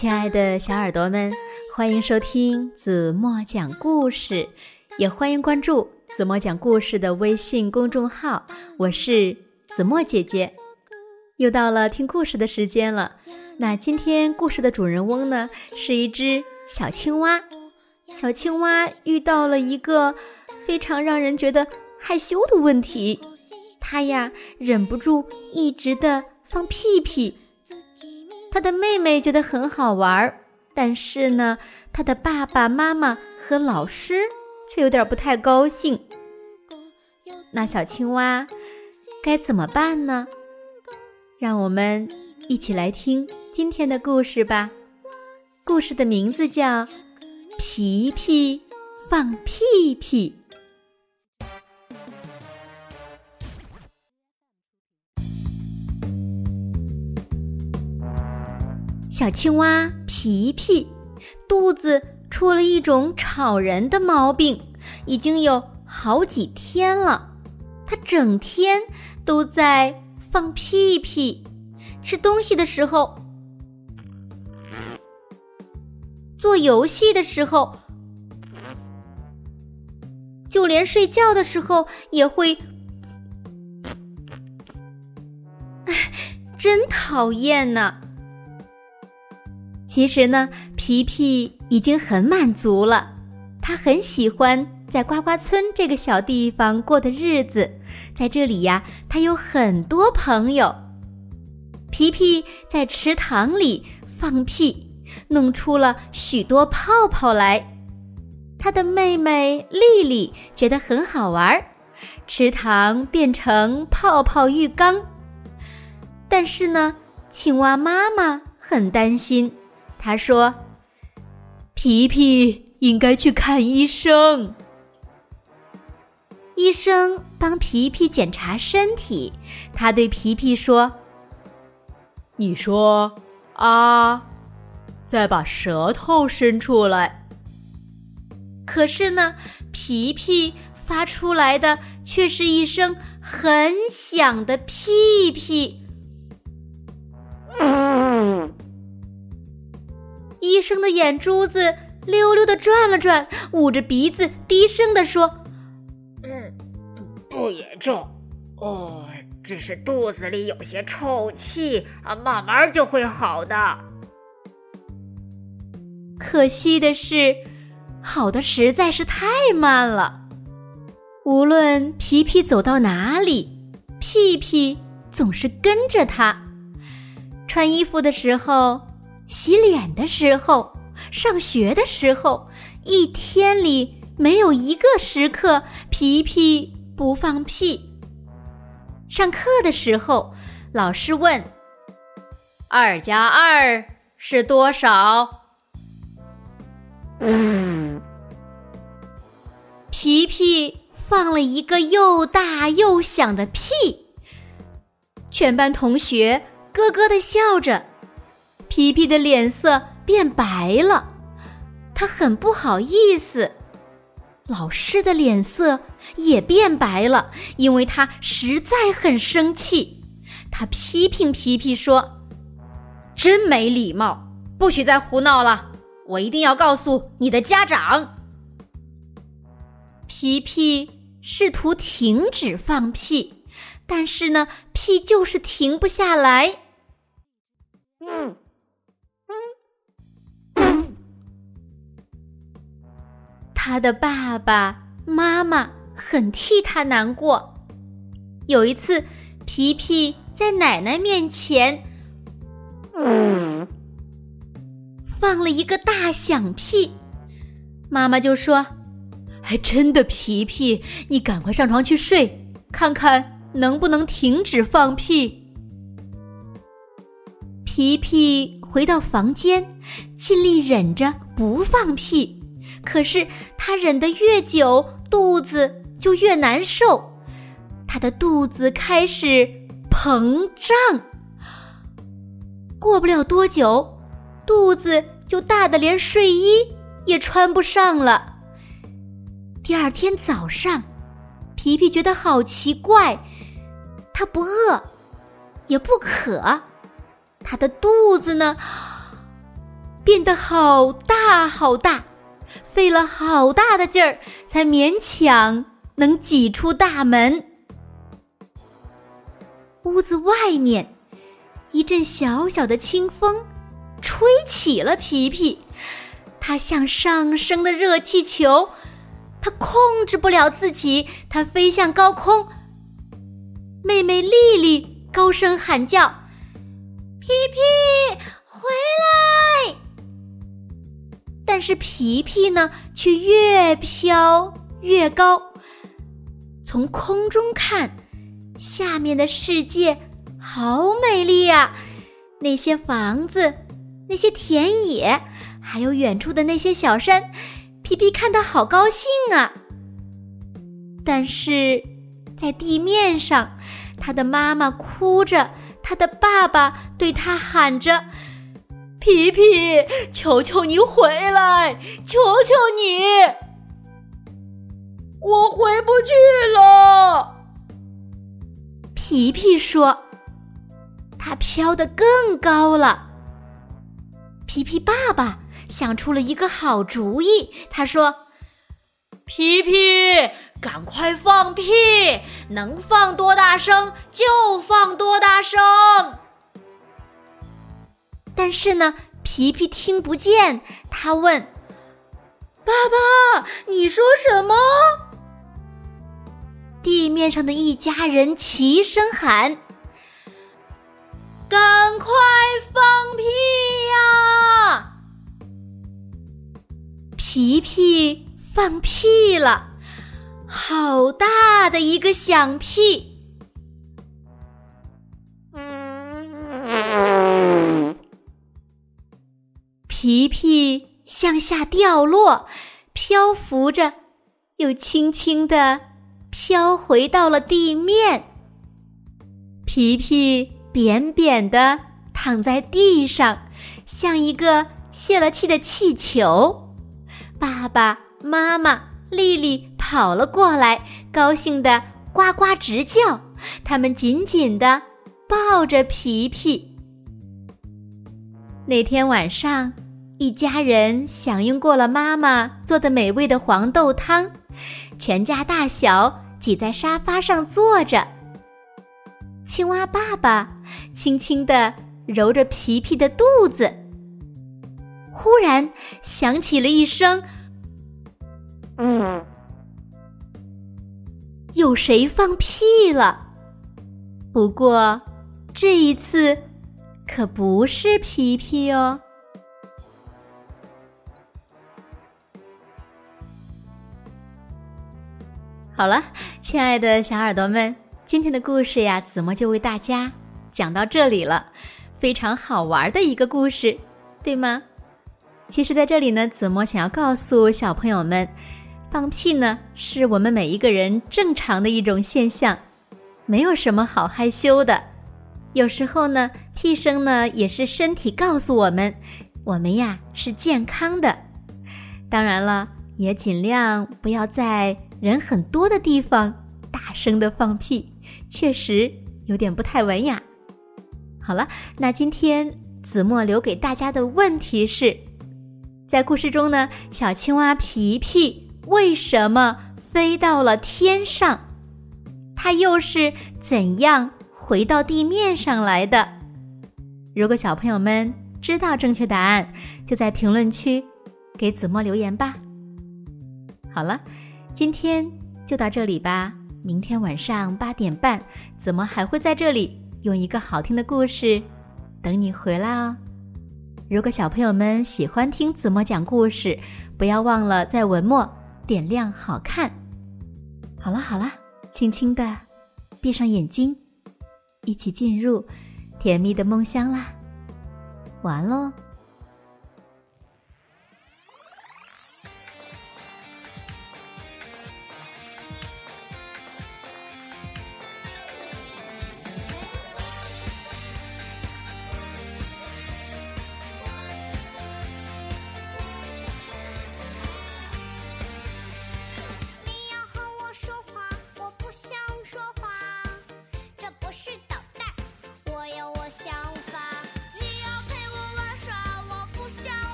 亲爱的小耳朵们，欢迎收听子墨讲故事，也欢迎关注子墨讲故事的微信公众号。我是子墨姐姐，又到了听故事的时间了。那今天故事的主人翁呢，是一只小青蛙。小青蛙遇到了一个非常让人觉得害羞的问题，它呀忍不住一直的放屁屁。他的妹妹觉得很好玩，但是呢，他的爸爸妈妈和老师却有点不太高兴。那小青蛙该怎么办呢？让我们一起来听今天的故事吧。故事的名字叫《皮皮放屁屁》。小青蛙皮皮肚子出了一种吵人的毛病，已经有好几天了。它整天都在放屁屁，吃东西的时候，做游戏的时候，就连睡觉的时候也会。唉，真讨厌呢。其实呢，皮皮已经很满足了。他很喜欢在呱呱村这个小地方过的日子，在这里呀，他有很多朋友。皮皮在池塘里放屁，弄出了许多泡泡来。他的妹妹丽丽觉得很好玩，池塘变成泡泡浴缸。但是呢，青蛙妈妈很担心。他说：“皮皮应该去看医生。”医生帮皮皮检查身体，他对皮皮说：“你说啊，再把舌头伸出来。”可是呢，皮皮发出来的却是一声很响的屁屁。医生的眼珠子溜溜的转了转，捂着鼻子低声的说：“嗯，不严重，哦，只是肚子里有些臭气啊，慢慢就会好的。”可惜的是，好的实在是太慢了。无论皮皮走到哪里，屁屁总是跟着他。穿衣服的时候。洗脸的时候，上学的时候，一天里没有一个时刻皮皮不放屁。上课的时候，老师问：“二加二是多少？” 皮皮放了一个又大又响的屁，全班同学咯咯的笑着。皮皮的脸色变白了，他很不好意思。老师的脸色也变白了，因为他实在很生气。他批评皮皮说：“真没礼貌，不许再胡闹了！我一定要告诉你的家长。”皮皮试图停止放屁，但是呢，屁就是停不下来。嗯。他的爸爸妈妈很替他难过。有一次，皮皮在奶奶面前放了一个大响屁，妈妈就说：“还真的，皮皮，你赶快上床去睡，看看能不能停止放屁。”皮皮回到房间，尽力忍着不放屁。可是他忍得越久，肚子就越难受，他的肚子开始膨胀。过不了多久，肚子就大的连睡衣也穿不上了。第二天早上，皮皮觉得好奇怪，他不饿，也不渴，他的肚子呢，变得好大好大，费了好大的劲儿，才勉强能挤出大门。屋子外面，一阵小小的清风，吹起了皮皮，它像上升的热气球，它控制不了自己，它飞向高空。妹妹丽丽高声喊叫：“皮皮，回来！”但是皮皮呢，却越飘越高。从空中看，下面的世界好美丽呀！那些房子，那些田野，还有远处的那些小山，皮皮看得好高兴啊！但是，在地面上，他的妈妈哭着，他的爸爸对他喊着。皮皮，求求你回来！求求你！我回不去了。皮皮说：“他飘得更高了。”皮皮爸爸想出了一个好主意，他说：“皮皮，赶快放屁，能放多大声就放多大声。”但是呢，皮皮听不见。他问：“爸爸，你说什么？”地面上的一家人齐声喊：“赶快放屁呀！”皮皮放屁了，好大的一个响屁。皮皮向下掉落，漂浮着，又轻轻地飘回到了地面。皮皮扁扁的躺在地上，像一个泄了气的气球。爸爸妈妈、丽丽跑了过来，高兴的呱呱直叫。他们紧紧的抱着皮皮。那天晚上。一家人享用过了妈妈做的美味的黄豆汤，全家大小挤在沙发上坐着。青蛙爸爸轻轻地揉着皮皮的肚子，忽然响起了一声：“嗯，有谁放屁了？”不过这一次可不是皮皮哦。好了，亲爱的小耳朵们，今天的故事呀，子墨就为大家讲到这里了。非常好玩的一个故事，对吗？其实，在这里呢，子墨想要告诉小朋友们，放屁呢，是我们每一个人正常的一种现象，没有什么好害羞的。有时候呢，屁声呢，也是身体告诉我们，我们呀是健康的。当然了，也尽量不要在。人很多的地方，大声的放屁，确实有点不太文雅。好了，那今天子墨留给大家的问题是：在故事中呢，小青蛙皮皮为什么飞到了天上？它又是怎样回到地面上来的？如果小朋友们知道正确答案，就在评论区给子墨留言吧。好了。今天就到这里吧，明天晚上八点半，子墨还会在这里用一个好听的故事等你回来哦。如果小朋友们喜欢听子墨讲故事，不要忘了在文末点亮好看。好了好了，轻轻的闭上眼睛，一起进入甜蜜的梦乡啦。晚安喽。